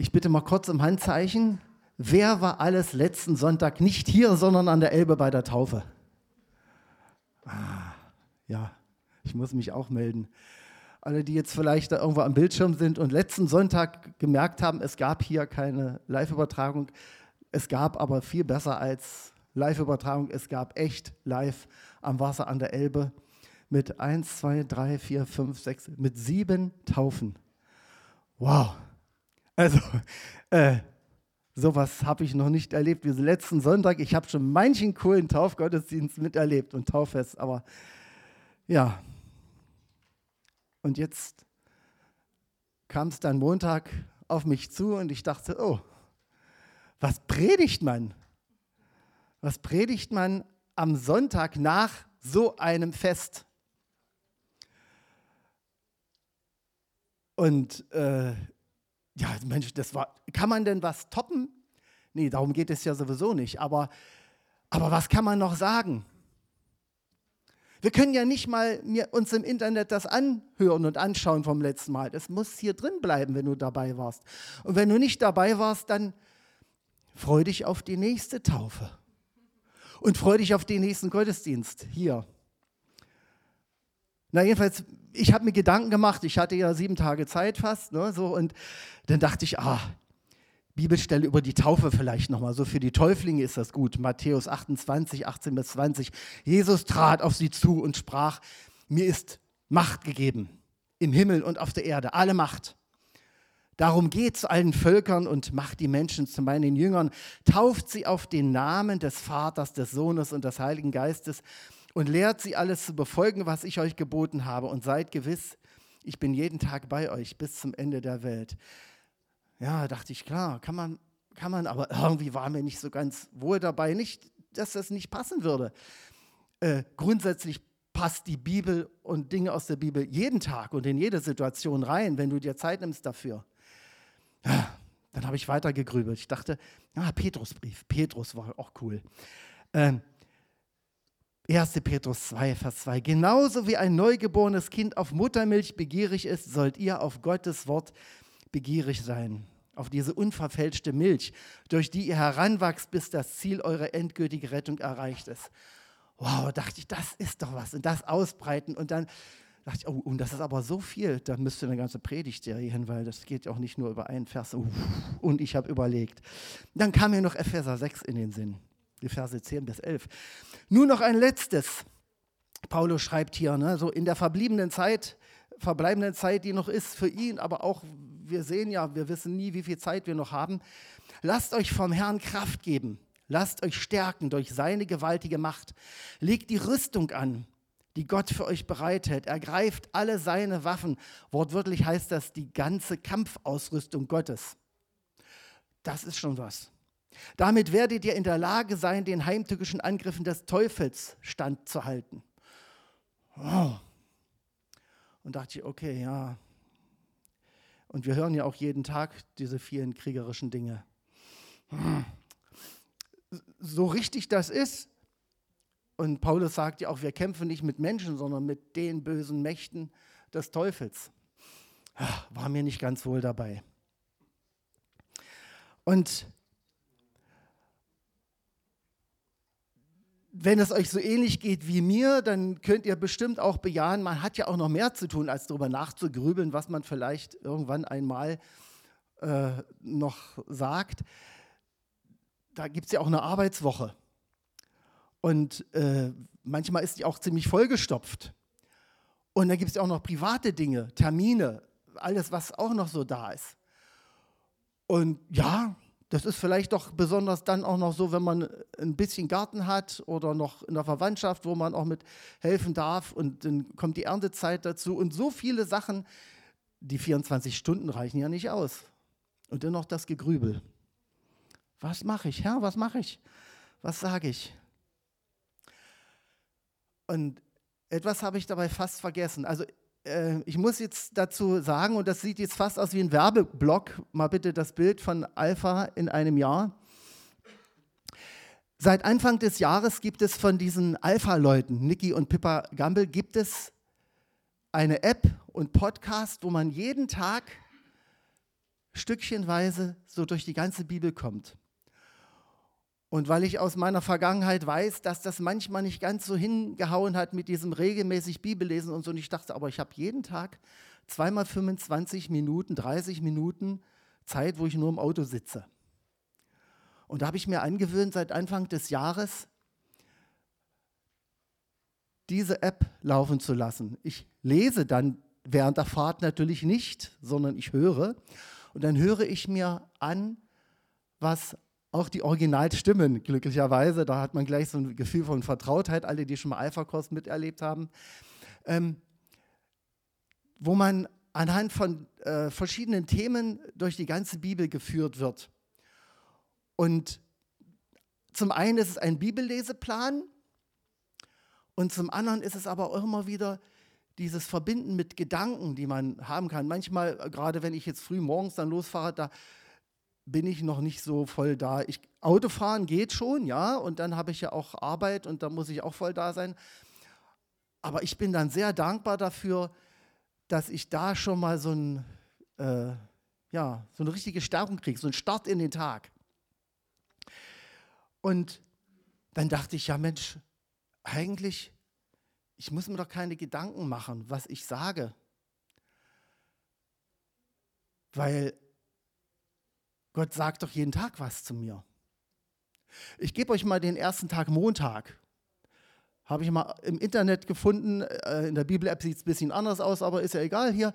Ich bitte mal kurz um Handzeichen. Wer war alles letzten Sonntag nicht hier, sondern an der Elbe bei der Taufe? Ah, ja, ich muss mich auch melden. Alle, die jetzt vielleicht da irgendwo am Bildschirm sind und letzten Sonntag gemerkt haben, es gab hier keine Live-Übertragung. Es gab aber viel besser als Live-Übertragung. Es gab echt live am Wasser an der Elbe mit 1, 2, 3, 4, 5, 6, mit sieben Taufen. Wow. Also, äh, sowas habe ich noch nicht erlebt wie letzten Sonntag. Ich habe schon manchen coolen Taufgottesdienst miterlebt und Tauffest, aber ja. Und jetzt kam es dann Montag auf mich zu und ich dachte, oh, was predigt man? Was predigt man am Sonntag nach so einem Fest? Und äh, ja, Mensch, das war, kann man denn was toppen? Nee, darum geht es ja sowieso nicht. Aber, aber was kann man noch sagen? Wir können ja nicht mal uns im Internet das anhören und anschauen vom letzten Mal. Das muss hier drin bleiben, wenn du dabei warst. Und wenn du nicht dabei warst, dann freu dich auf die nächste Taufe. Und freu dich auf den nächsten Gottesdienst hier. Na, jedenfalls, ich habe mir Gedanken gemacht. Ich hatte ja sieben Tage Zeit fast. Ne, so, und dann dachte ich, ah, Bibelstelle über die Taufe vielleicht nochmal. So für die Täuflinge ist das gut. Matthäus 28, 18 bis 20. Jesus trat auf sie zu und sprach: Mir ist Macht gegeben im Himmel und auf der Erde, alle Macht. Darum geht zu allen Völkern und macht die Menschen zu meinen Jüngern, tauft sie auf den Namen des Vaters, des Sohnes und des Heiligen Geistes und lehrt sie alles zu befolgen, was ich euch geboten habe. Und seid gewiss, ich bin jeden Tag bei euch bis zum Ende der Welt. Ja, dachte ich, klar, kann man, kann man, aber irgendwie war mir nicht so ganz wohl dabei. Nicht, dass das nicht passen würde. Äh, grundsätzlich passt die Bibel und Dinge aus der Bibel jeden Tag und in jede Situation rein, wenn du dir Zeit nimmst dafür. Ja, dann habe ich weiter gegrübelt. Ich dachte, ah, Petrusbrief. Petrus war auch cool. Ähm, 1. Petrus 2, Vers 2. Genauso wie ein neugeborenes Kind auf Muttermilch begierig ist, sollt ihr auf Gottes Wort begierig sein. Auf diese unverfälschte Milch, durch die ihr heranwachst, bis das Ziel eurer endgültigen Rettung erreicht ist. Wow, dachte ich, das ist doch was. Und das ausbreiten. Und dann dachte ich, oh, und das ist aber so viel, da müsste eine ganze Predigtserie hin, weil das geht auch nicht nur über einen Vers. Und ich habe überlegt. Dann kam mir noch Epheser 6 in den Sinn die Verse 10 bis 11. Nur noch ein letztes. Paulus schreibt hier, ne, so in der verbliebenen Zeit, verbleibenden Zeit, die noch ist für ihn, aber auch, wir sehen ja, wir wissen nie, wie viel Zeit wir noch haben. Lasst euch vom Herrn Kraft geben. Lasst euch stärken durch seine gewaltige Macht. Legt die Rüstung an, die Gott für euch bereithält. Ergreift alle seine Waffen. Wortwörtlich heißt das die ganze Kampfausrüstung Gottes. Das ist schon was. Damit werdet ihr in der Lage sein, den heimtückischen Angriffen des Teufels standzuhalten. Oh. Und dachte ich, okay, ja. Und wir hören ja auch jeden Tag diese vielen kriegerischen Dinge. So richtig das ist, und Paulus sagt ja auch, wir kämpfen nicht mit Menschen, sondern mit den bösen Mächten des Teufels. War mir nicht ganz wohl dabei. Und wenn es euch so ähnlich geht wie mir, dann könnt ihr bestimmt auch bejahen, man hat ja auch noch mehr zu tun, als darüber nachzugrübeln, was man vielleicht irgendwann einmal äh, noch sagt. Da gibt es ja auch eine Arbeitswoche. Und äh, manchmal ist die auch ziemlich vollgestopft. Und dann gibt es ja auch noch private Dinge, Termine, alles, was auch noch so da ist. Und ja, das ist vielleicht doch besonders dann auch noch so, wenn man ein bisschen Garten hat oder noch in der Verwandtschaft, wo man auch mit helfen darf und dann kommt die Erntezeit dazu und so viele Sachen, die 24 Stunden reichen ja nicht aus. Und dann noch das Gegrübel. Was mache ich, Herr, was mache ich? Was sage ich? Und etwas habe ich dabei fast vergessen. Also äh, ich muss jetzt dazu sagen, und das sieht jetzt fast aus wie ein Werbeblock, mal bitte das Bild von Alpha in einem Jahr. Seit Anfang des Jahres gibt es von diesen Alpha-Leuten, Niki und Pippa Gamble, gibt es eine App und Podcast, wo man jeden Tag stückchenweise so durch die ganze Bibel kommt. Und weil ich aus meiner Vergangenheit weiß, dass das manchmal nicht ganz so hingehauen hat mit diesem regelmäßig Bibellesen und so, und ich dachte, aber ich habe jeden Tag zweimal 25 Minuten, 30 Minuten Zeit, wo ich nur im Auto sitze. Und da habe ich mir angewöhnt, seit Anfang des Jahres diese App laufen zu lassen. Ich lese dann während der Fahrt natürlich nicht, sondern ich höre. Und dann höre ich mir an, was auch die Originalstimmen, glücklicherweise, da hat man gleich so ein Gefühl von Vertrautheit, alle, die schon mal Alpha-Kurs miterlebt haben, ähm, wo man anhand von äh, verschiedenen Themen durch die ganze Bibel geführt wird. Und zum einen ist es ein Bibelleseplan und zum anderen ist es aber auch immer wieder dieses Verbinden mit Gedanken, die man haben kann. Manchmal, gerade wenn ich jetzt früh morgens dann losfahre, da bin ich noch nicht so voll da. Ich, Autofahren geht schon, ja, und dann habe ich ja auch Arbeit und da muss ich auch voll da sein. Aber ich bin dann sehr dankbar dafür, dass ich da schon mal so, ein, äh, ja, so eine richtige Stärkung kriege, so einen Start in den Tag. Und dann dachte ich, ja Mensch, eigentlich, ich muss mir doch keine Gedanken machen, was ich sage. Weil Gott sagt doch jeden Tag was zu mir. Ich gebe euch mal den ersten Tag Montag. Habe ich mal im Internet gefunden. Äh, in der Bibel-App sieht es ein bisschen anders aus, aber ist ja egal hier.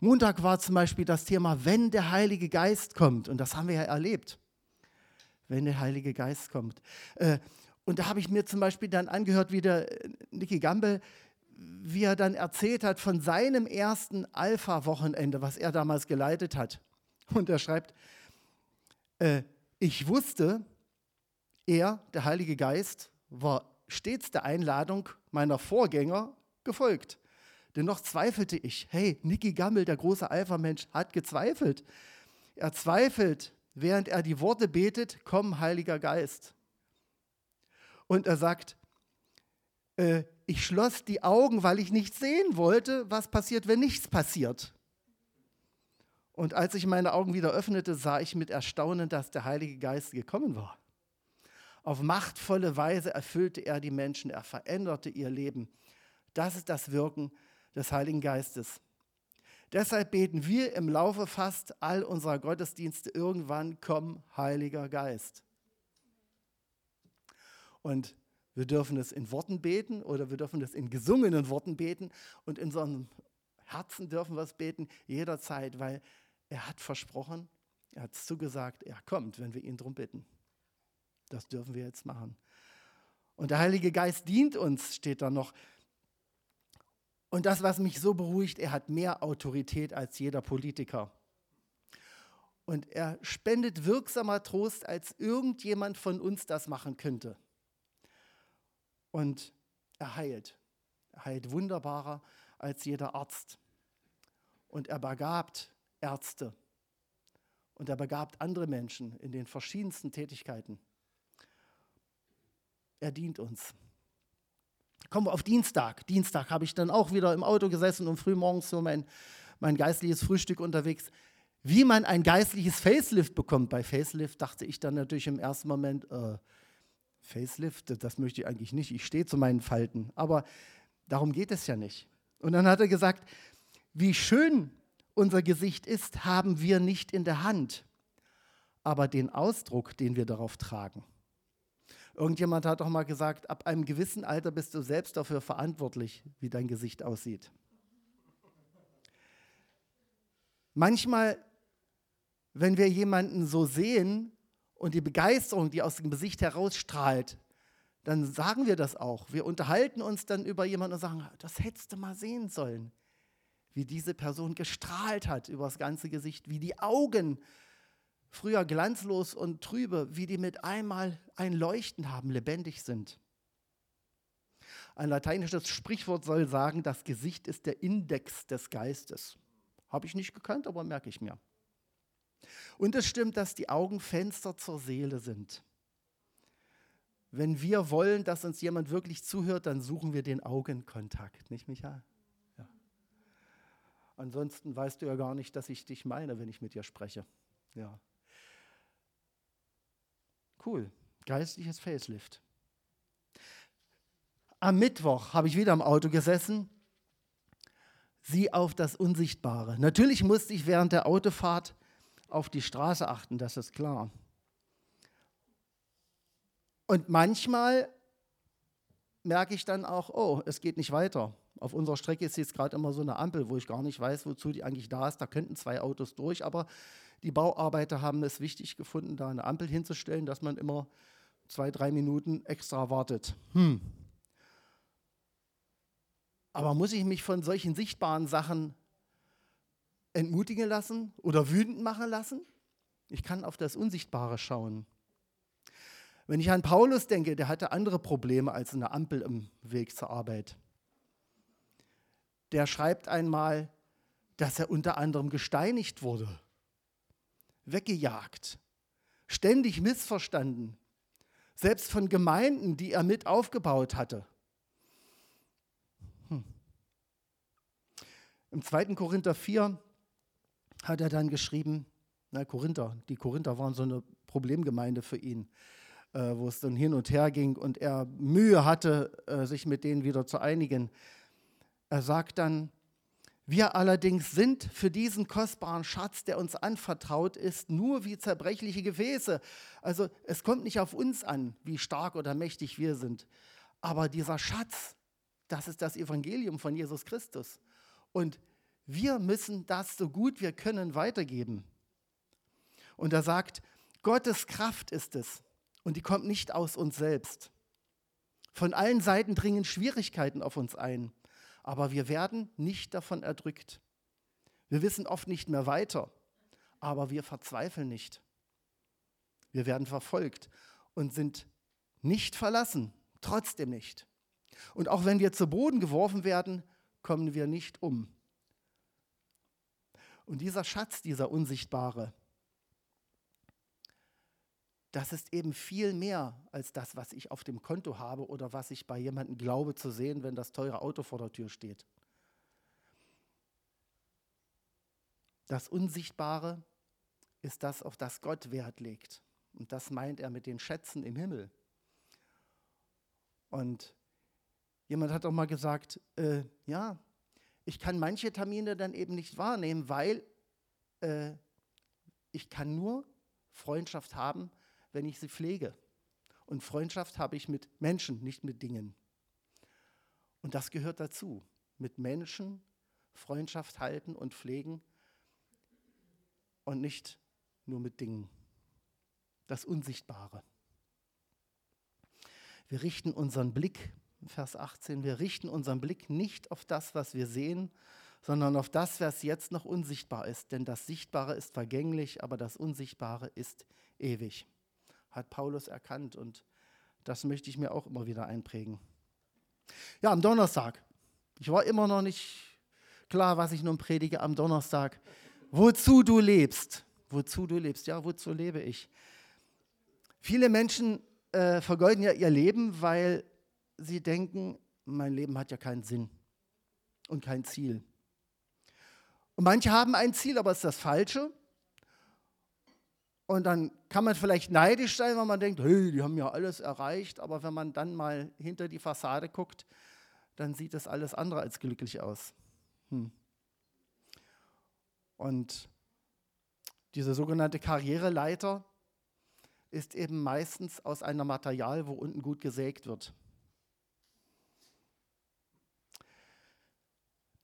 Montag war zum Beispiel das Thema, wenn der Heilige Geist kommt. Und das haben wir ja erlebt. Wenn der Heilige Geist kommt. Äh, und da habe ich mir zum Beispiel dann angehört, wie der äh, Nicky Gamble, wie er dann erzählt hat von seinem ersten Alpha-Wochenende, was er damals geleitet hat. Und er schreibt, äh, ich wusste, er, der Heilige Geist, war stets der Einladung meiner Vorgänger gefolgt. Dennoch zweifelte ich. Hey, Nicky Gammel, der große Alpha-Mensch, hat gezweifelt. Er zweifelt, während er die Worte betet, komm, Heiliger Geist. Und er sagt, äh, ich schloss die Augen, weil ich nicht sehen wollte, was passiert, wenn nichts passiert. Und als ich meine Augen wieder öffnete, sah ich mit Erstaunen, dass der Heilige Geist gekommen war. Auf machtvolle Weise erfüllte er die Menschen, er veränderte ihr Leben. Das ist das Wirken des Heiligen Geistes. Deshalb beten wir im Laufe fast all unserer Gottesdienste irgendwann, komm, Heiliger Geist. Und wir dürfen es in Worten beten oder wir dürfen es in gesungenen Worten beten und in einem Herzen dürfen wir es beten jederzeit, weil er hat versprochen, er hat zugesagt, er kommt, wenn wir ihn darum bitten. Das dürfen wir jetzt machen. Und der Heilige Geist dient uns, steht da noch. Und das, was mich so beruhigt, er hat mehr Autorität als jeder Politiker. Und er spendet wirksamer Trost, als irgendjemand von uns das machen könnte. Und er heilt. Er heilt wunderbarer als jeder Arzt. Und er begabt Ärzte. Und er begabt andere Menschen in den verschiedensten Tätigkeiten. Er dient uns. Kommen wir auf Dienstag. Dienstag habe ich dann auch wieder im Auto gesessen und frühmorgens so mein, mein geistliches Frühstück unterwegs. Wie man ein geistliches Facelift bekommt. Bei Facelift dachte ich dann natürlich im ersten Moment, äh, Facelift, das möchte ich eigentlich nicht. Ich stehe zu meinen Falten. Aber darum geht es ja nicht. Und dann hat er gesagt, wie schön unser Gesicht ist, haben wir nicht in der Hand, aber den Ausdruck, den wir darauf tragen. Irgendjemand hat doch mal gesagt, ab einem gewissen Alter bist du selbst dafür verantwortlich, wie dein Gesicht aussieht. Manchmal, wenn wir jemanden so sehen, und die Begeisterung, die aus dem Gesicht herausstrahlt, dann sagen wir das auch. Wir unterhalten uns dann über jemanden und sagen, das hättest du mal sehen sollen, wie diese Person gestrahlt hat über das ganze Gesicht, wie die Augen früher glanzlos und trübe, wie die mit einmal ein Leuchten haben, lebendig sind. Ein lateinisches Sprichwort soll sagen, das Gesicht ist der Index des Geistes. Habe ich nicht gekannt, aber merke ich mir. Und es stimmt, dass die Augen Fenster zur Seele sind. Wenn wir wollen, dass uns jemand wirklich zuhört, dann suchen wir den Augenkontakt, nicht Michael? Ansonsten weißt du ja gar nicht, dass ich dich meine, wenn ich mit dir spreche. Ja. Cool. Geistliches Facelift. Am Mittwoch habe ich wieder im Auto gesessen. Sieh auf das Unsichtbare. Natürlich musste ich während der Autofahrt auf die Straße achten, das ist klar. Und manchmal merke ich dann auch, oh, es geht nicht weiter. Auf unserer Strecke ist jetzt gerade immer so eine Ampel, wo ich gar nicht weiß, wozu die eigentlich da ist. Da könnten zwei Autos durch, aber die Bauarbeiter haben es wichtig gefunden, da eine Ampel hinzustellen, dass man immer zwei, drei Minuten extra wartet. Hm. Aber muss ich mich von solchen sichtbaren Sachen entmutigen lassen oder wütend machen lassen? Ich kann auf das Unsichtbare schauen. Wenn ich an Paulus denke, der hatte andere Probleme als eine Ampel im Weg zur Arbeit. Der schreibt einmal, dass er unter anderem gesteinigt wurde, weggejagt, ständig missverstanden, selbst von Gemeinden, die er mit aufgebaut hatte. Hm. Im 2. Korinther 4 hat er dann geschrieben, na Korinther, die Korinther waren so eine Problemgemeinde für ihn, äh, wo es dann hin und her ging und er Mühe hatte, äh, sich mit denen wieder zu einigen. Er sagt dann, wir allerdings sind für diesen kostbaren Schatz, der uns anvertraut ist, nur wie zerbrechliche Gefäße. Also es kommt nicht auf uns an, wie stark oder mächtig wir sind. Aber dieser Schatz, das ist das Evangelium von Jesus Christus. Und wir müssen das so gut wir können weitergeben. Und er sagt, Gottes Kraft ist es. Und die kommt nicht aus uns selbst. Von allen Seiten dringen Schwierigkeiten auf uns ein aber wir werden nicht davon erdrückt. Wir wissen oft nicht mehr weiter, aber wir verzweifeln nicht. Wir werden verfolgt und sind nicht verlassen, trotzdem nicht. Und auch wenn wir zu Boden geworfen werden, kommen wir nicht um. Und dieser Schatz, dieser unsichtbare, das ist eben viel mehr als das, was ich auf dem Konto habe oder was ich bei jemandem glaube zu sehen, wenn das teure Auto vor der Tür steht. Das Unsichtbare ist das, auf das Gott Wert legt. Und das meint er mit den Schätzen im Himmel. Und jemand hat auch mal gesagt, äh, ja, ich kann manche Termine dann eben nicht wahrnehmen, weil äh, ich kann nur Freundschaft haben, wenn ich sie pflege. Und Freundschaft habe ich mit Menschen, nicht mit Dingen. Und das gehört dazu. Mit Menschen Freundschaft halten und pflegen und nicht nur mit Dingen. Das Unsichtbare. Wir richten unseren Blick, Vers 18, wir richten unseren Blick nicht auf das, was wir sehen, sondern auf das, was jetzt noch unsichtbar ist. Denn das Sichtbare ist vergänglich, aber das Unsichtbare ist ewig hat Paulus erkannt und das möchte ich mir auch immer wieder einprägen. Ja, am Donnerstag. Ich war immer noch nicht klar, was ich nun predige am Donnerstag. Wozu du lebst. Wozu du lebst. Ja, wozu lebe ich? Viele Menschen äh, vergeuden ja ihr Leben, weil sie denken, mein Leben hat ja keinen Sinn und kein Ziel. Und manche haben ein Ziel, aber es ist das Falsche. Und dann kann man vielleicht neidisch sein, weil man denkt, hey, die haben ja alles erreicht. Aber wenn man dann mal hinter die Fassade guckt, dann sieht das alles andere als glücklich aus. Hm. Und diese sogenannte Karriereleiter ist eben meistens aus einem Material, wo unten gut gesägt wird.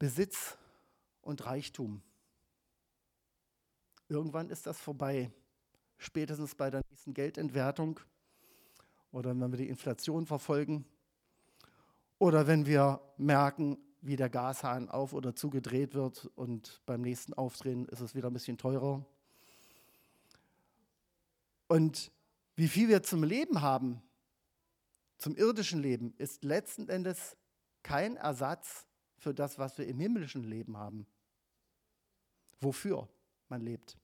Besitz und Reichtum. Irgendwann ist das vorbei spätestens bei der nächsten Geldentwertung oder wenn wir die Inflation verfolgen oder wenn wir merken, wie der Gashahn auf oder zugedreht wird und beim nächsten Aufdrehen ist es wieder ein bisschen teurer. Und wie viel wir zum Leben haben, zum irdischen Leben, ist letzten Endes kein Ersatz für das, was wir im himmlischen Leben haben. Wofür man lebt.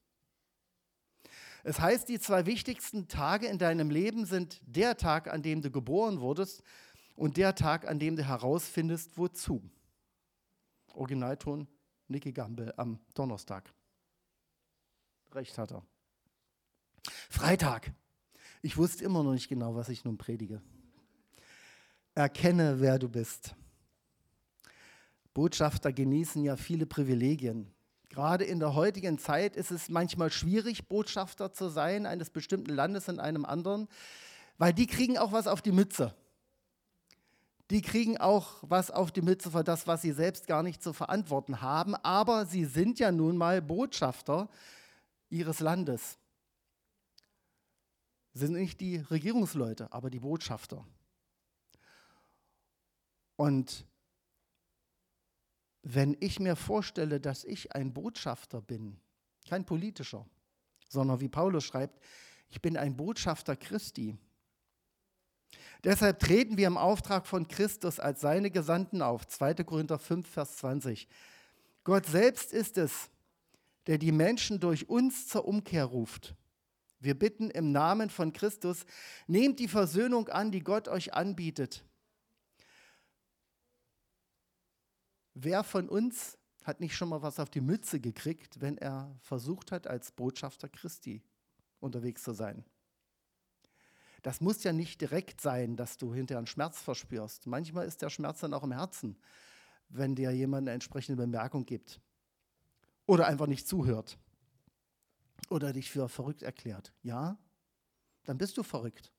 Es heißt, die zwei wichtigsten Tage in deinem Leben sind der Tag, an dem du geboren wurdest und der Tag, an dem du herausfindest, wozu. Originalton Nicky Gamble am Donnerstag. Recht hat er. Freitag. Ich wusste immer noch nicht genau, was ich nun predige. Erkenne, wer du bist. Botschafter genießen ja viele Privilegien. Gerade in der heutigen Zeit ist es manchmal schwierig, Botschafter zu sein eines bestimmten Landes in einem anderen, weil die kriegen auch was auf die Mütze. Die kriegen auch was auf die Mütze für das, was sie selbst gar nicht zu verantworten haben, aber sie sind ja nun mal Botschafter ihres Landes. Sind nicht die Regierungsleute, aber die Botschafter. Und wenn ich mir vorstelle, dass ich ein Botschafter bin, kein politischer, sondern wie Paulus schreibt, ich bin ein Botschafter Christi. Deshalb treten wir im Auftrag von Christus als seine Gesandten auf. 2. Korinther 5, Vers 20. Gott selbst ist es, der die Menschen durch uns zur Umkehr ruft. Wir bitten im Namen von Christus, nehmt die Versöhnung an, die Gott euch anbietet. Wer von uns hat nicht schon mal was auf die Mütze gekriegt, wenn er versucht hat, als Botschafter Christi unterwegs zu sein? Das muss ja nicht direkt sein, dass du hinterher einen Schmerz verspürst. Manchmal ist der Schmerz dann auch im Herzen, wenn dir jemand eine entsprechende Bemerkung gibt oder einfach nicht zuhört oder dich für verrückt erklärt. Ja, dann bist du verrückt.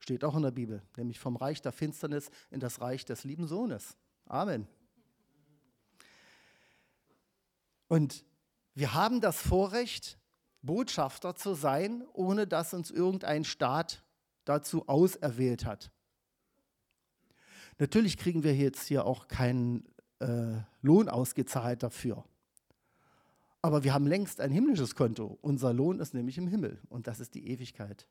Steht auch in der Bibel, nämlich vom Reich der Finsternis in das Reich des lieben Sohnes. Amen. Und wir haben das Vorrecht, Botschafter zu sein, ohne dass uns irgendein Staat dazu auserwählt hat. Natürlich kriegen wir jetzt hier auch keinen äh, Lohn ausgezahlt dafür. Aber wir haben längst ein himmlisches Konto. Unser Lohn ist nämlich im Himmel und das ist die Ewigkeit.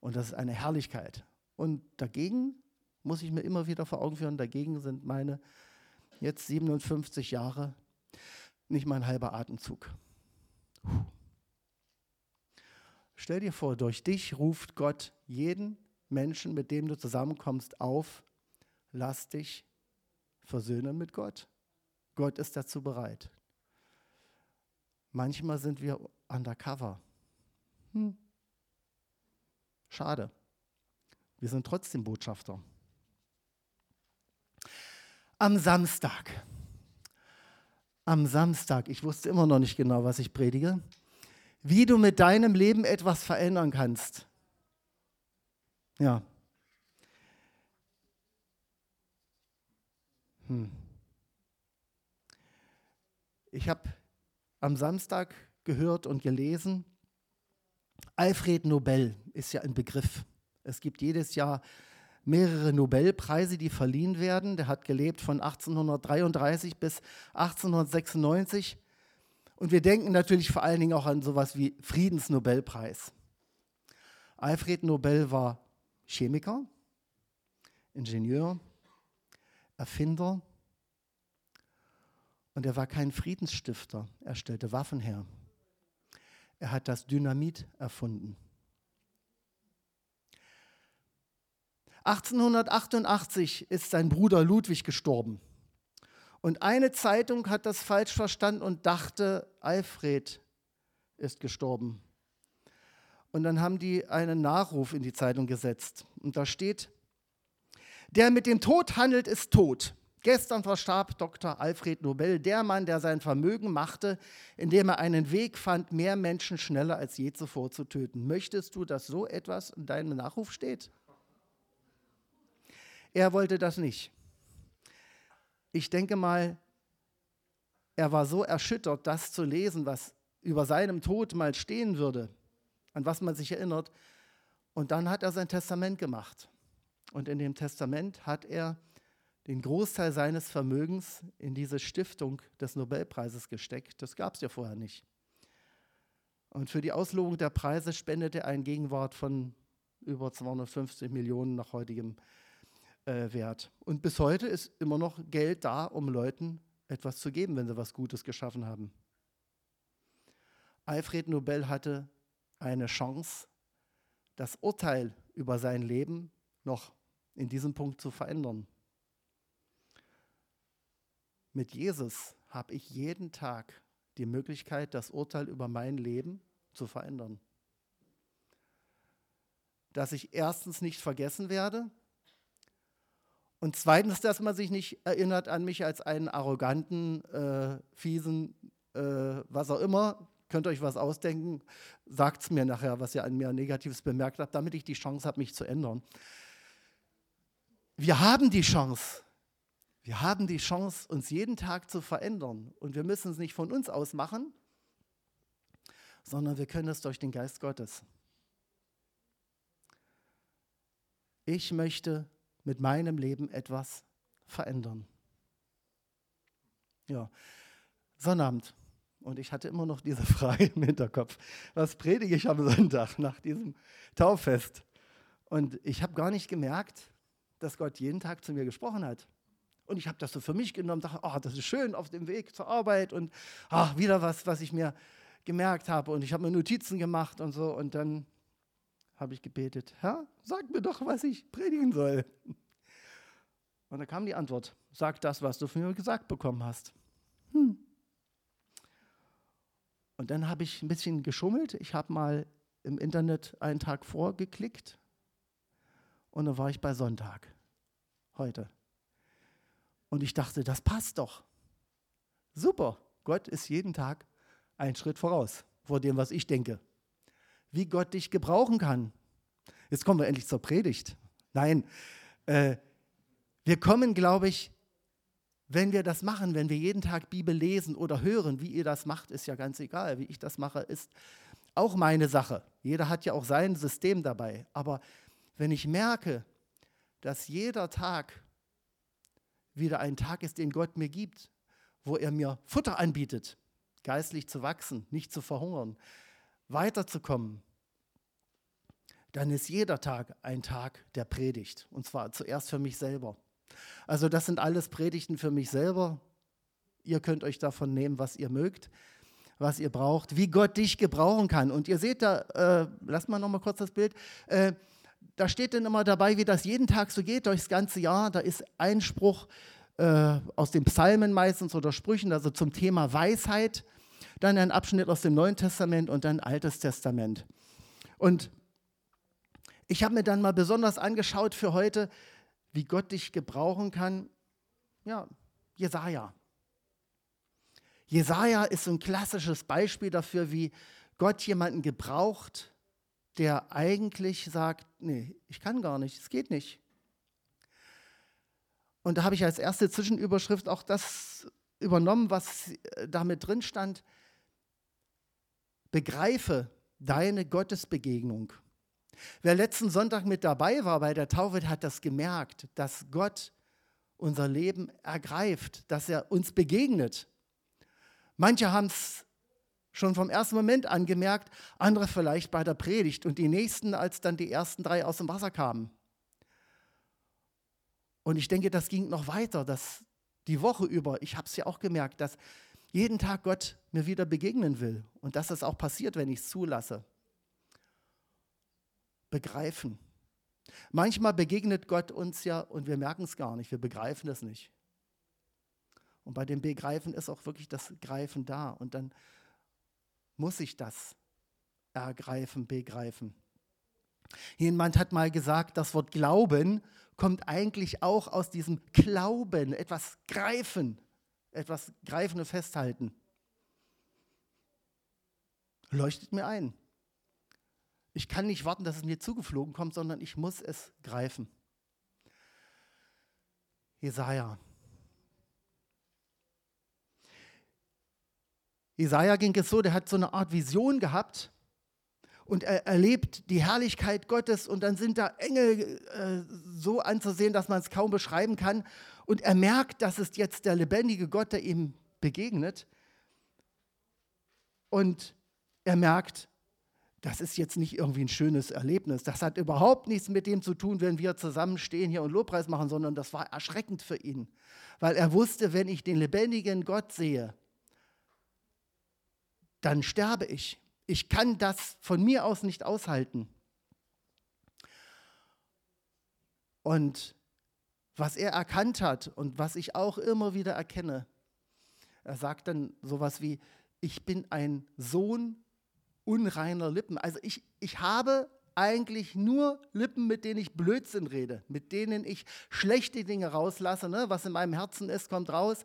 Und das ist eine Herrlichkeit. Und dagegen muss ich mir immer wieder vor Augen führen, dagegen sind meine jetzt 57 Jahre nicht mein halber Atemzug. Puh. Stell dir vor, durch dich ruft Gott jeden Menschen, mit dem du zusammenkommst, auf, lass dich versöhnen mit Gott. Gott ist dazu bereit. Manchmal sind wir undercover. Hm. Schade. Wir sind trotzdem Botschafter. Am Samstag am Samstag, ich wusste immer noch nicht genau, was ich predige, wie du mit deinem Leben etwas verändern kannst. Ja. Hm. Ich habe am Samstag gehört und gelesen, Alfred Nobel ist ja ein Begriff. Es gibt jedes Jahr mehrere Nobelpreise, die verliehen werden. Der hat gelebt von 1833 bis 1896. Und wir denken natürlich vor allen Dingen auch an sowas wie Friedensnobelpreis. Alfred Nobel war Chemiker, Ingenieur, Erfinder und er war kein Friedensstifter. Er stellte Waffen her. Er hat das Dynamit erfunden. 1888 ist sein Bruder Ludwig gestorben. Und eine Zeitung hat das falsch verstanden und dachte, Alfred ist gestorben. Und dann haben die einen Nachruf in die Zeitung gesetzt. Und da steht, der mit dem Tod handelt, ist tot. Gestern verstarb Dr. Alfred Nobel, der Mann, der sein Vermögen machte, indem er einen Weg fand, mehr Menschen schneller als je zuvor zu töten. Möchtest du, dass so etwas in deinem Nachruf steht? Er wollte das nicht. Ich denke mal, er war so erschüttert, das zu lesen, was über seinem Tod mal stehen würde, an was man sich erinnert. Und dann hat er sein Testament gemacht. Und in dem Testament hat er den Großteil seines Vermögens in diese Stiftung des Nobelpreises gesteckt. Das gab es ja vorher nicht. Und für die Auslobung der Preise spendete er einen Gegenwart von über 250 Millionen nach heutigem äh, wert. Und bis heute ist immer noch Geld da, um Leuten etwas zu geben, wenn sie was Gutes geschaffen haben. Alfred Nobel hatte eine Chance, das Urteil über sein Leben noch in diesem Punkt zu verändern. Mit Jesus habe ich jeden Tag die Möglichkeit, das Urteil über mein Leben zu verändern. Dass ich erstens nicht vergessen werde und zweitens, dass man sich nicht erinnert an mich als einen arroganten, äh, fiesen, äh, was auch immer. Könnt euch was ausdenken? Sagt es mir nachher, was ihr an mir Negatives bemerkt habt, damit ich die Chance habe, mich zu ändern. Wir haben die Chance, wir haben die Chance, uns jeden Tag zu verändern. Und wir müssen es nicht von uns aus machen, sondern wir können es durch den Geist Gottes. Ich möchte mit meinem Leben etwas verändern. Ja, Sonnabend. Und ich hatte immer noch diese Frage im Hinterkopf. Was predige ich am Sonntag nach diesem Tauffest? Und ich habe gar nicht gemerkt, dass Gott jeden Tag zu mir gesprochen hat. Und ich habe das so für mich genommen, dachte, oh, das ist schön auf dem Weg zur Arbeit und ach, wieder was, was ich mir gemerkt habe. Und ich habe mir Notizen gemacht und so. Und dann habe ich gebetet, Herr, sag mir doch, was ich predigen soll. Und dann kam die Antwort, sag das, was du von mir gesagt bekommen hast. Hm. Und dann habe ich ein bisschen geschummelt. Ich habe mal im Internet einen Tag vorgeklickt und dann war ich bei Sonntag, heute. Und ich dachte, das passt doch. Super, Gott ist jeden Tag einen Schritt voraus vor dem, was ich denke. Wie Gott dich gebrauchen kann. Jetzt kommen wir endlich zur Predigt. Nein, äh, wir kommen, glaube ich, wenn wir das machen, wenn wir jeden Tag Bibel lesen oder hören, wie ihr das macht, ist ja ganz egal. Wie ich das mache, ist auch meine Sache. Jeder hat ja auch sein System dabei. Aber wenn ich merke, dass jeder Tag wieder ein Tag ist, den Gott mir gibt, wo er mir Futter anbietet, geistlich zu wachsen, nicht zu verhungern, weiterzukommen, dann ist jeder Tag ein Tag der Predigt. Und zwar zuerst für mich selber. Also das sind alles Predigten für mich selber. Ihr könnt euch davon nehmen, was ihr mögt, was ihr braucht, wie Gott dich gebrauchen kann. Und ihr seht da, äh, lasst mal noch mal kurz das Bild. Äh, da steht dann immer dabei, wie das jeden Tag so geht, durchs ganze Jahr. Da ist ein Spruch äh, aus den Psalmen meistens oder Sprüchen, also zum Thema Weisheit. Dann ein Abschnitt aus dem Neuen Testament und dann Altes Testament. Und ich habe mir dann mal besonders angeschaut für heute, wie Gott dich gebrauchen kann. Ja, Jesaja. Jesaja ist so ein klassisches Beispiel dafür, wie Gott jemanden gebraucht, der eigentlich sagt, nee, ich kann gar nicht, es geht nicht. Und da habe ich als erste Zwischenüberschrift auch das übernommen, was damit drin stand. Begreife deine Gottesbegegnung. Wer letzten Sonntag mit dabei war bei der Taufe, hat das gemerkt, dass Gott unser Leben ergreift, dass er uns begegnet. Manche haben es schon vom ersten Moment an gemerkt, andere vielleicht bei der Predigt und die nächsten, als dann die ersten drei aus dem Wasser kamen. Und ich denke, das ging noch weiter, dass die Woche über, ich habe es ja auch gemerkt, dass jeden Tag Gott mir wieder begegnen will und dass das auch passiert, wenn ich es zulasse. Begreifen. Manchmal begegnet Gott uns ja und wir merken es gar nicht, wir begreifen es nicht. Und bei dem Begreifen ist auch wirklich das Greifen da. Und dann muss ich das ergreifen, begreifen. Jemand hat mal gesagt, das Wort Glauben kommt eigentlich auch aus diesem Glauben, etwas greifen, etwas greifen und festhalten. Leuchtet mir ein. Ich kann nicht warten, dass es mir zugeflogen kommt, sondern ich muss es greifen. Jesaja Jesaja ging es so, der hat so eine Art Vision gehabt und er erlebt die Herrlichkeit Gottes und dann sind da Engel äh, so anzusehen, dass man es kaum beschreiben kann. Und er merkt, dass es jetzt der lebendige Gott, der ihm begegnet. Und er merkt, das ist jetzt nicht irgendwie ein schönes Erlebnis. Das hat überhaupt nichts mit dem zu tun, wenn wir zusammenstehen hier und Lobpreis machen, sondern das war erschreckend für ihn. Weil er wusste, wenn ich den lebendigen Gott sehe, dann sterbe ich. Ich kann das von mir aus nicht aushalten. Und was er erkannt hat und was ich auch immer wieder erkenne, Er sagt dann sowas wie, ich bin ein Sohn unreiner Lippen. Also ich, ich habe eigentlich nur Lippen, mit denen ich Blödsinn rede, mit denen ich schlechte Dinge rauslasse. Ne? Was in meinem Herzen ist, kommt raus.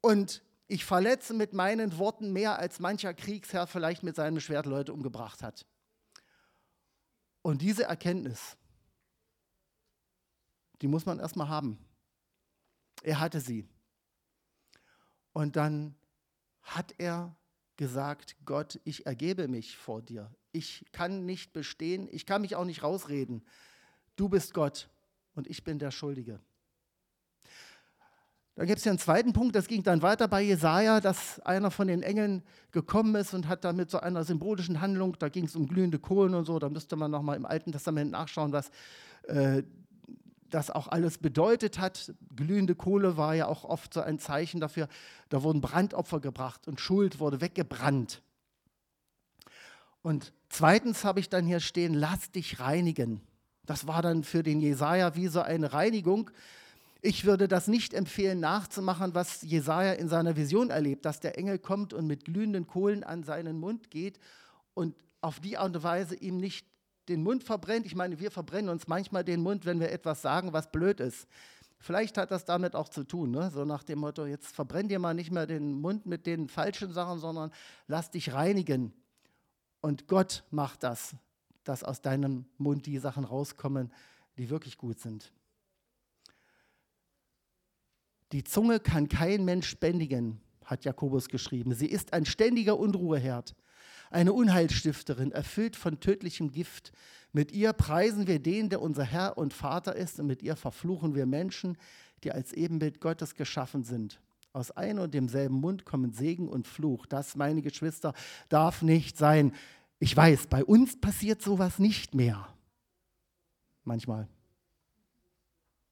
Und ich verletze mit meinen Worten mehr, als mancher Kriegsherr vielleicht mit seinem Schwert Leute umgebracht hat. Und diese Erkenntnis, die muss man erstmal haben. Er hatte sie. Und dann hat er gesagt, Gott, ich ergebe mich vor dir. Ich kann nicht bestehen, ich kann mich auch nicht rausreden. Du bist Gott und ich bin der Schuldige. Dann gibt es ja einen zweiten Punkt, das ging dann weiter bei Jesaja, dass einer von den Engeln gekommen ist und hat da mit so einer symbolischen Handlung, da ging es um glühende Kohlen und so, da müsste man nochmal im Alten Testament nachschauen, was äh, das auch alles bedeutet hat. Glühende Kohle war ja auch oft so ein Zeichen dafür, da wurden Brandopfer gebracht und Schuld wurde weggebrannt. Und zweitens habe ich dann hier stehen, lass dich reinigen. Das war dann für den Jesaja wie so eine Reinigung. Ich würde das nicht empfehlen, nachzumachen, was Jesaja in seiner Vision erlebt, dass der Engel kommt und mit glühenden Kohlen an seinen Mund geht und auf die Art und Weise ihm nicht den Mund verbrennt. Ich meine, wir verbrennen uns manchmal den Mund, wenn wir etwas sagen, was blöd ist. Vielleicht hat das damit auch zu tun, ne? so nach dem Motto, jetzt verbrenn dir mal nicht mehr den Mund mit den falschen Sachen, sondern lass dich reinigen. Und Gott macht das, dass aus deinem Mund die Sachen rauskommen, die wirklich gut sind. Die Zunge kann kein Mensch bändigen, hat Jakobus geschrieben. Sie ist ein ständiger Unruheherd eine Unheilstifterin, erfüllt von tödlichem Gift. Mit ihr preisen wir den, der unser Herr und Vater ist, und mit ihr verfluchen wir Menschen, die als Ebenbild Gottes geschaffen sind. Aus einem und demselben Mund kommen Segen und Fluch. Das, meine Geschwister, darf nicht sein. Ich weiß, bei uns passiert sowas nicht mehr. Manchmal.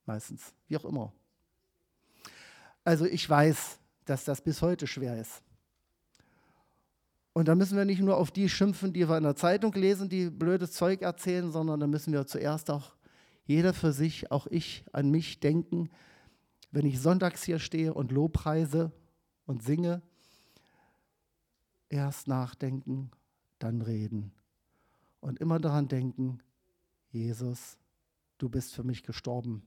Meistens. Wie auch immer. Also ich weiß, dass das bis heute schwer ist. Und da müssen wir nicht nur auf die schimpfen, die wir in der Zeitung lesen, die blödes Zeug erzählen, sondern da müssen wir zuerst auch jeder für sich, auch ich, an mich denken. Wenn ich sonntags hier stehe und Lobpreise und singe, erst nachdenken, dann reden. Und immer daran denken, Jesus, du bist für mich gestorben.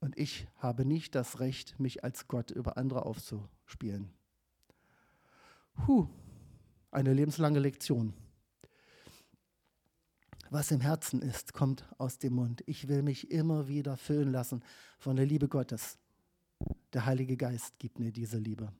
Und ich habe nicht das Recht, mich als Gott über andere aufzuspielen. Puh eine lebenslange Lektion. Was im Herzen ist, kommt aus dem Mund. Ich will mich immer wieder füllen lassen von der Liebe Gottes. Der Heilige Geist gibt mir diese Liebe.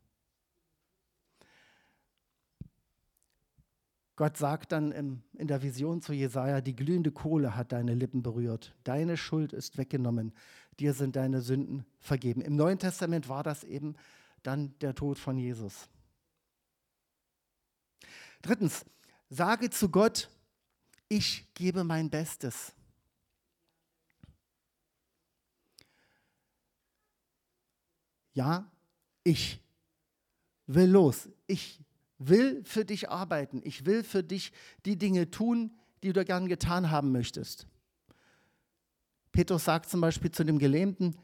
Gott sagt dann im, in der Vision zu Jesaja: Die glühende Kohle hat deine Lippen berührt. Deine Schuld ist weggenommen. Dir sind deine Sünden vergeben. Im Neuen Testament war das eben dann der Tod von Jesus. Drittens, sage zu Gott, ich gebe mein Bestes. Ja, ich will los. Ich will für dich arbeiten. Ich will für dich die Dinge tun, die du gern getan haben möchtest. Petrus sagt zum Beispiel zu dem Gelähmten,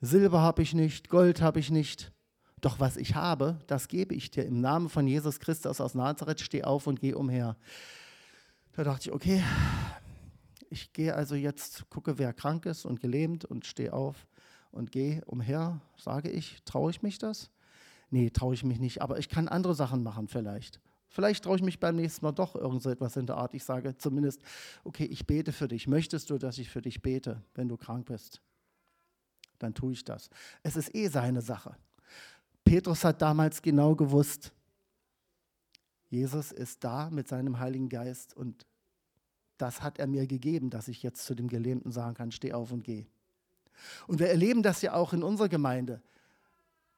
Silber habe ich nicht, Gold habe ich nicht, doch was ich habe, das gebe ich dir. Im Namen von Jesus Christus aus Nazareth, steh auf und geh umher. Da dachte ich, okay, ich gehe also jetzt, gucke, wer krank ist und gelähmt und stehe auf und gehe umher. Sage ich, traue ich mich das? Nee, traue ich mich nicht, aber ich kann andere Sachen machen vielleicht. Vielleicht traue ich mich beim nächsten Mal doch irgend so etwas in der Art. Ich sage zumindest, okay, ich bete für dich. Möchtest du, dass ich für dich bete, wenn du krank bist? Dann tue ich das. Es ist eh seine Sache. Petrus hat damals genau gewusst, Jesus ist da mit seinem Heiligen Geist und das hat er mir gegeben, dass ich jetzt zu dem Gelähmten sagen kann, steh auf und geh. Und wir erleben das ja auch in unserer Gemeinde,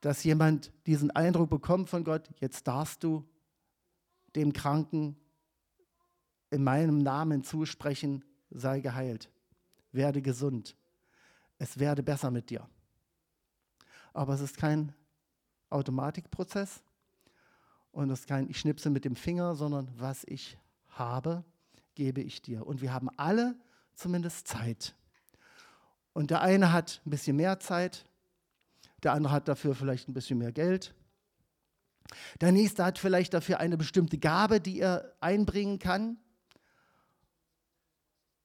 dass jemand diesen Eindruck bekommt von Gott, jetzt darfst du dem Kranken in meinem Namen zusprechen, sei geheilt, werde gesund, es werde besser mit dir. Aber es ist kein Automatikprozess. Und das ist kein, ich schnipse mit dem Finger, sondern was ich habe, gebe ich dir. Und wir haben alle zumindest Zeit. Und der eine hat ein bisschen mehr Zeit, der andere hat dafür vielleicht ein bisschen mehr Geld. Der nächste hat vielleicht dafür eine bestimmte Gabe, die er einbringen kann.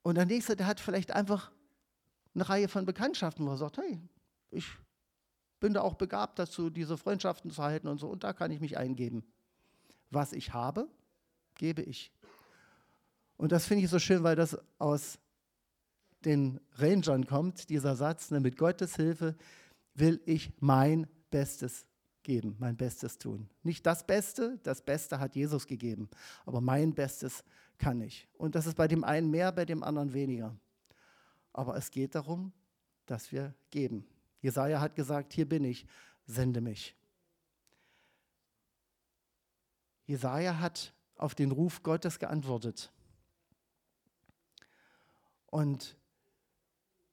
Und der nächste, der hat vielleicht einfach eine Reihe von Bekanntschaften, wo er sagt, hey, ich bin da auch begabt dazu, diese Freundschaften zu halten und so, und da kann ich mich eingeben. Was ich habe, gebe ich. Und das finde ich so schön, weil das aus den Rangern kommt, dieser Satz, ne, mit Gottes Hilfe will ich mein Bestes geben, mein Bestes tun. Nicht das Beste, das Beste hat Jesus gegeben, aber mein Bestes kann ich. Und das ist bei dem einen mehr, bei dem anderen weniger. Aber es geht darum, dass wir geben. Jesaja hat gesagt: Hier bin ich, sende mich. Jesaja hat auf den Ruf Gottes geantwortet. Und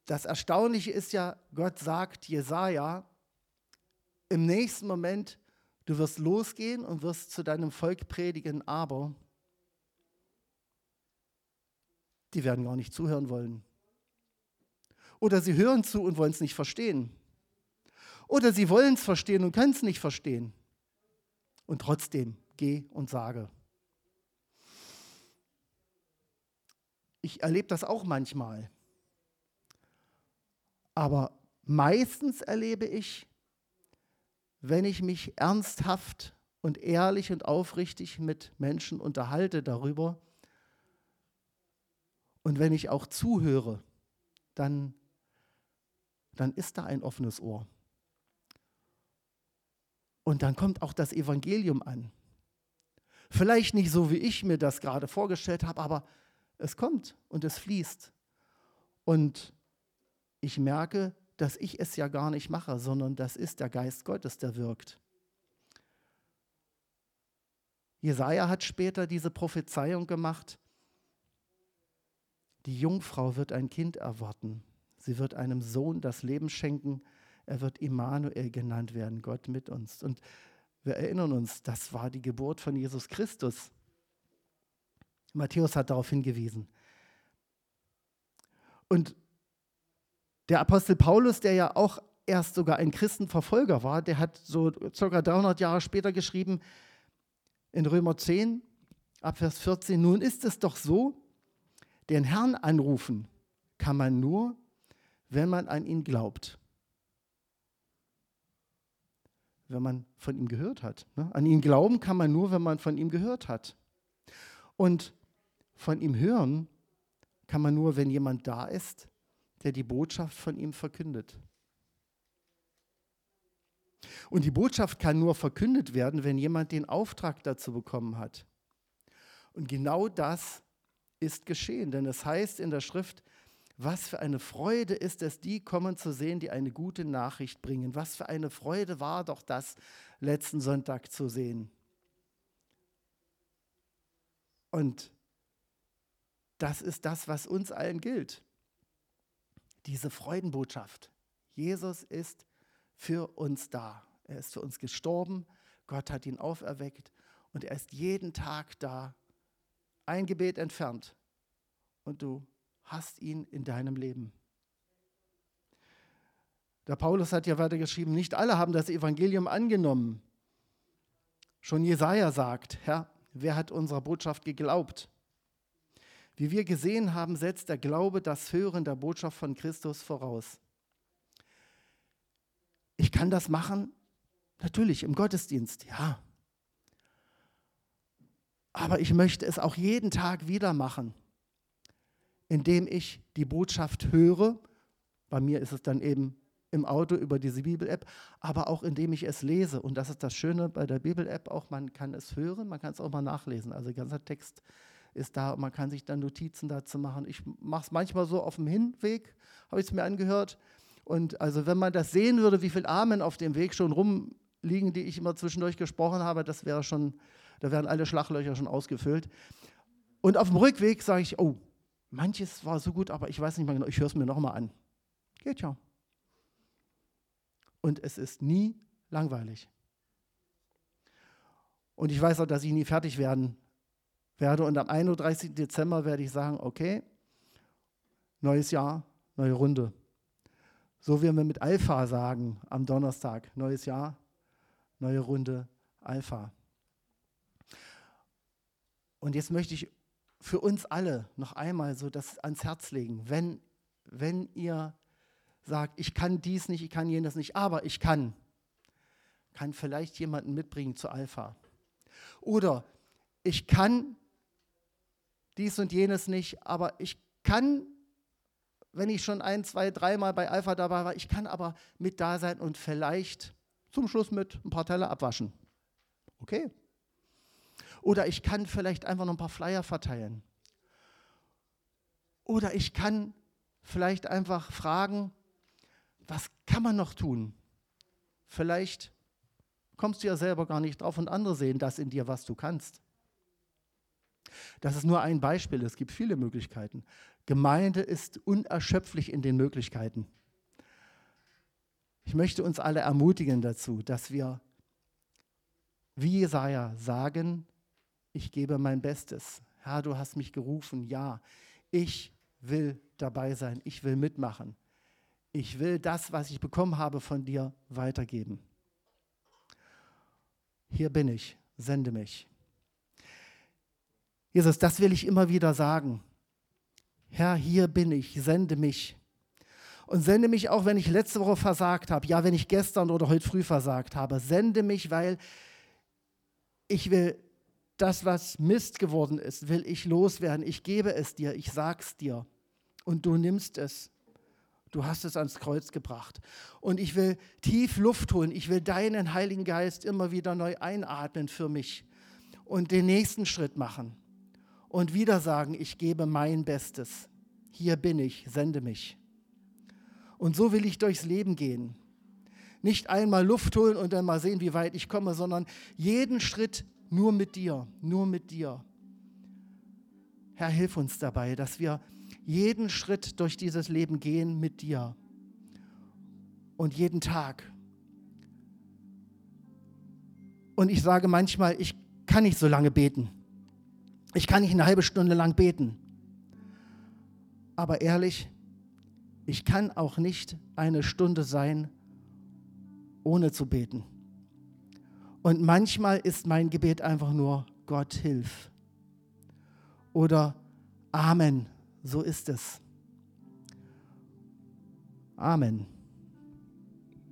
das Erstaunliche ist ja, Gott sagt Jesaja im nächsten Moment, du wirst losgehen und wirst zu deinem Volk predigen, aber die werden gar nicht zuhören wollen. Oder sie hören zu und wollen es nicht verstehen. Oder sie wollen es verstehen und können es nicht verstehen. Und trotzdem, geh und sage. Ich erlebe das auch manchmal. Aber meistens erlebe ich, wenn ich mich ernsthaft und ehrlich und aufrichtig mit Menschen unterhalte darüber und wenn ich auch zuhöre, dann, dann ist da ein offenes Ohr. Und dann kommt auch das Evangelium an. Vielleicht nicht so, wie ich mir das gerade vorgestellt habe, aber es kommt und es fließt. Und ich merke, dass ich es ja gar nicht mache, sondern das ist der Geist Gottes, der wirkt. Jesaja hat später diese Prophezeiung gemacht: Die Jungfrau wird ein Kind erwarten. Sie wird einem Sohn das Leben schenken. Er wird Immanuel genannt werden, Gott mit uns. Und wir erinnern uns, das war die Geburt von Jesus Christus. Matthäus hat darauf hingewiesen. Und der Apostel Paulus, der ja auch erst sogar ein Christenverfolger war, der hat so circa 300 Jahre später geschrieben in Römer 10, ab Vers 14, nun ist es doch so, den Herrn anrufen kann man nur, wenn man an ihn glaubt. Wenn man von ihm gehört hat. Ne? An ihn glauben kann man nur, wenn man von ihm gehört hat. Und von ihm hören kann man nur, wenn jemand da ist, der die Botschaft von ihm verkündet. Und die Botschaft kann nur verkündet werden, wenn jemand den Auftrag dazu bekommen hat. Und genau das ist geschehen, denn es heißt in der Schrift, was für eine Freude ist es, die kommen zu sehen, die eine gute Nachricht bringen. Was für eine Freude war doch das letzten Sonntag zu sehen. Und das ist das, was uns allen gilt diese Freudenbotschaft. Jesus ist für uns da. Er ist für uns gestorben. Gott hat ihn auferweckt und er ist jeden Tag da. Ein Gebet entfernt und du hast ihn in deinem Leben. Der Paulus hat ja weiter geschrieben, nicht alle haben das Evangelium angenommen. Schon Jesaja sagt, Herr, wer hat unserer Botschaft geglaubt? Wie wir gesehen haben, setzt der Glaube das Hören der Botschaft von Christus voraus. Ich kann das machen, natürlich im Gottesdienst, ja. Aber ich möchte es auch jeden Tag wieder machen, indem ich die Botschaft höre. Bei mir ist es dann eben im Auto über diese Bibel-App, aber auch indem ich es lese. Und das ist das Schöne bei der Bibel-App auch, man kann es hören, man kann es auch mal nachlesen. Also der ganze Text ist da, man kann sich dann Notizen dazu machen. Ich mache es manchmal so auf dem Hinweg, habe ich es mir angehört. Und also wenn man das sehen würde, wie viele Amen auf dem Weg schon rumliegen, die ich immer zwischendurch gesprochen habe, das wäre schon, da wären alle Schlaglöcher schon ausgefüllt. Und auf dem Rückweg sage ich, oh, manches war so gut, aber ich weiß nicht mehr genau, ich höre es mir nochmal an. Geht ja. Und es ist nie langweilig. Und ich weiß auch, dass ich nie fertig werden werde. Und am 31. Dezember werde ich sagen, okay, neues Jahr, neue Runde. So wie wir mit Alpha sagen am Donnerstag, neues Jahr, neue Runde Alpha. Und jetzt möchte ich für uns alle noch einmal so das ans Herz legen. Wenn, wenn ihr sagt, ich kann dies nicht, ich kann jenes nicht, aber ich kann, kann vielleicht jemanden mitbringen zu Alpha. Oder ich kann dies und jenes nicht, aber ich kann, wenn ich schon ein, zwei, dreimal bei Alpha dabei war, ich kann aber mit da sein und vielleicht zum Schluss mit ein paar Teller abwaschen. Okay, oder ich kann vielleicht einfach noch ein paar Flyer verteilen. Oder ich kann vielleicht einfach fragen, was kann man noch tun? Vielleicht kommst du ja selber gar nicht drauf und andere sehen das in dir, was du kannst. Das ist nur ein Beispiel, es gibt viele Möglichkeiten. Gemeinde ist unerschöpflich in den Möglichkeiten. Ich möchte uns alle ermutigen dazu, dass wir, wie Jesaja, sagen, ich gebe mein Bestes. Herr, du hast mich gerufen, ja, ich will dabei sein, ich will mitmachen. Ich will das, was ich bekommen habe von dir, weitergeben. Hier bin ich, sende mich. Jesus, das will ich immer wieder sagen. Herr, hier bin ich, sende mich. Und sende mich auch, wenn ich letzte Woche versagt habe, ja, wenn ich gestern oder heute früh versagt habe. Sende mich, weil ich will das, was Mist geworden ist, will ich loswerden. Ich gebe es dir, ich sag's dir. Und du nimmst es. Du hast es ans Kreuz gebracht. Und ich will tief Luft holen. Ich will deinen Heiligen Geist immer wieder neu einatmen für mich und den nächsten Schritt machen. Und wieder sagen, ich gebe mein Bestes. Hier bin ich, sende mich. Und so will ich durchs Leben gehen. Nicht einmal Luft holen und dann mal sehen, wie weit ich komme, sondern jeden Schritt nur mit dir, nur mit dir. Herr, hilf uns dabei, dass wir jeden Schritt durch dieses Leben gehen mit dir. Und jeden Tag. Und ich sage manchmal, ich kann nicht so lange beten. Ich kann nicht eine halbe Stunde lang beten. Aber ehrlich, ich kann auch nicht eine Stunde sein, ohne zu beten. Und manchmal ist mein Gebet einfach nur, Gott hilf. Oder Amen, so ist es. Amen.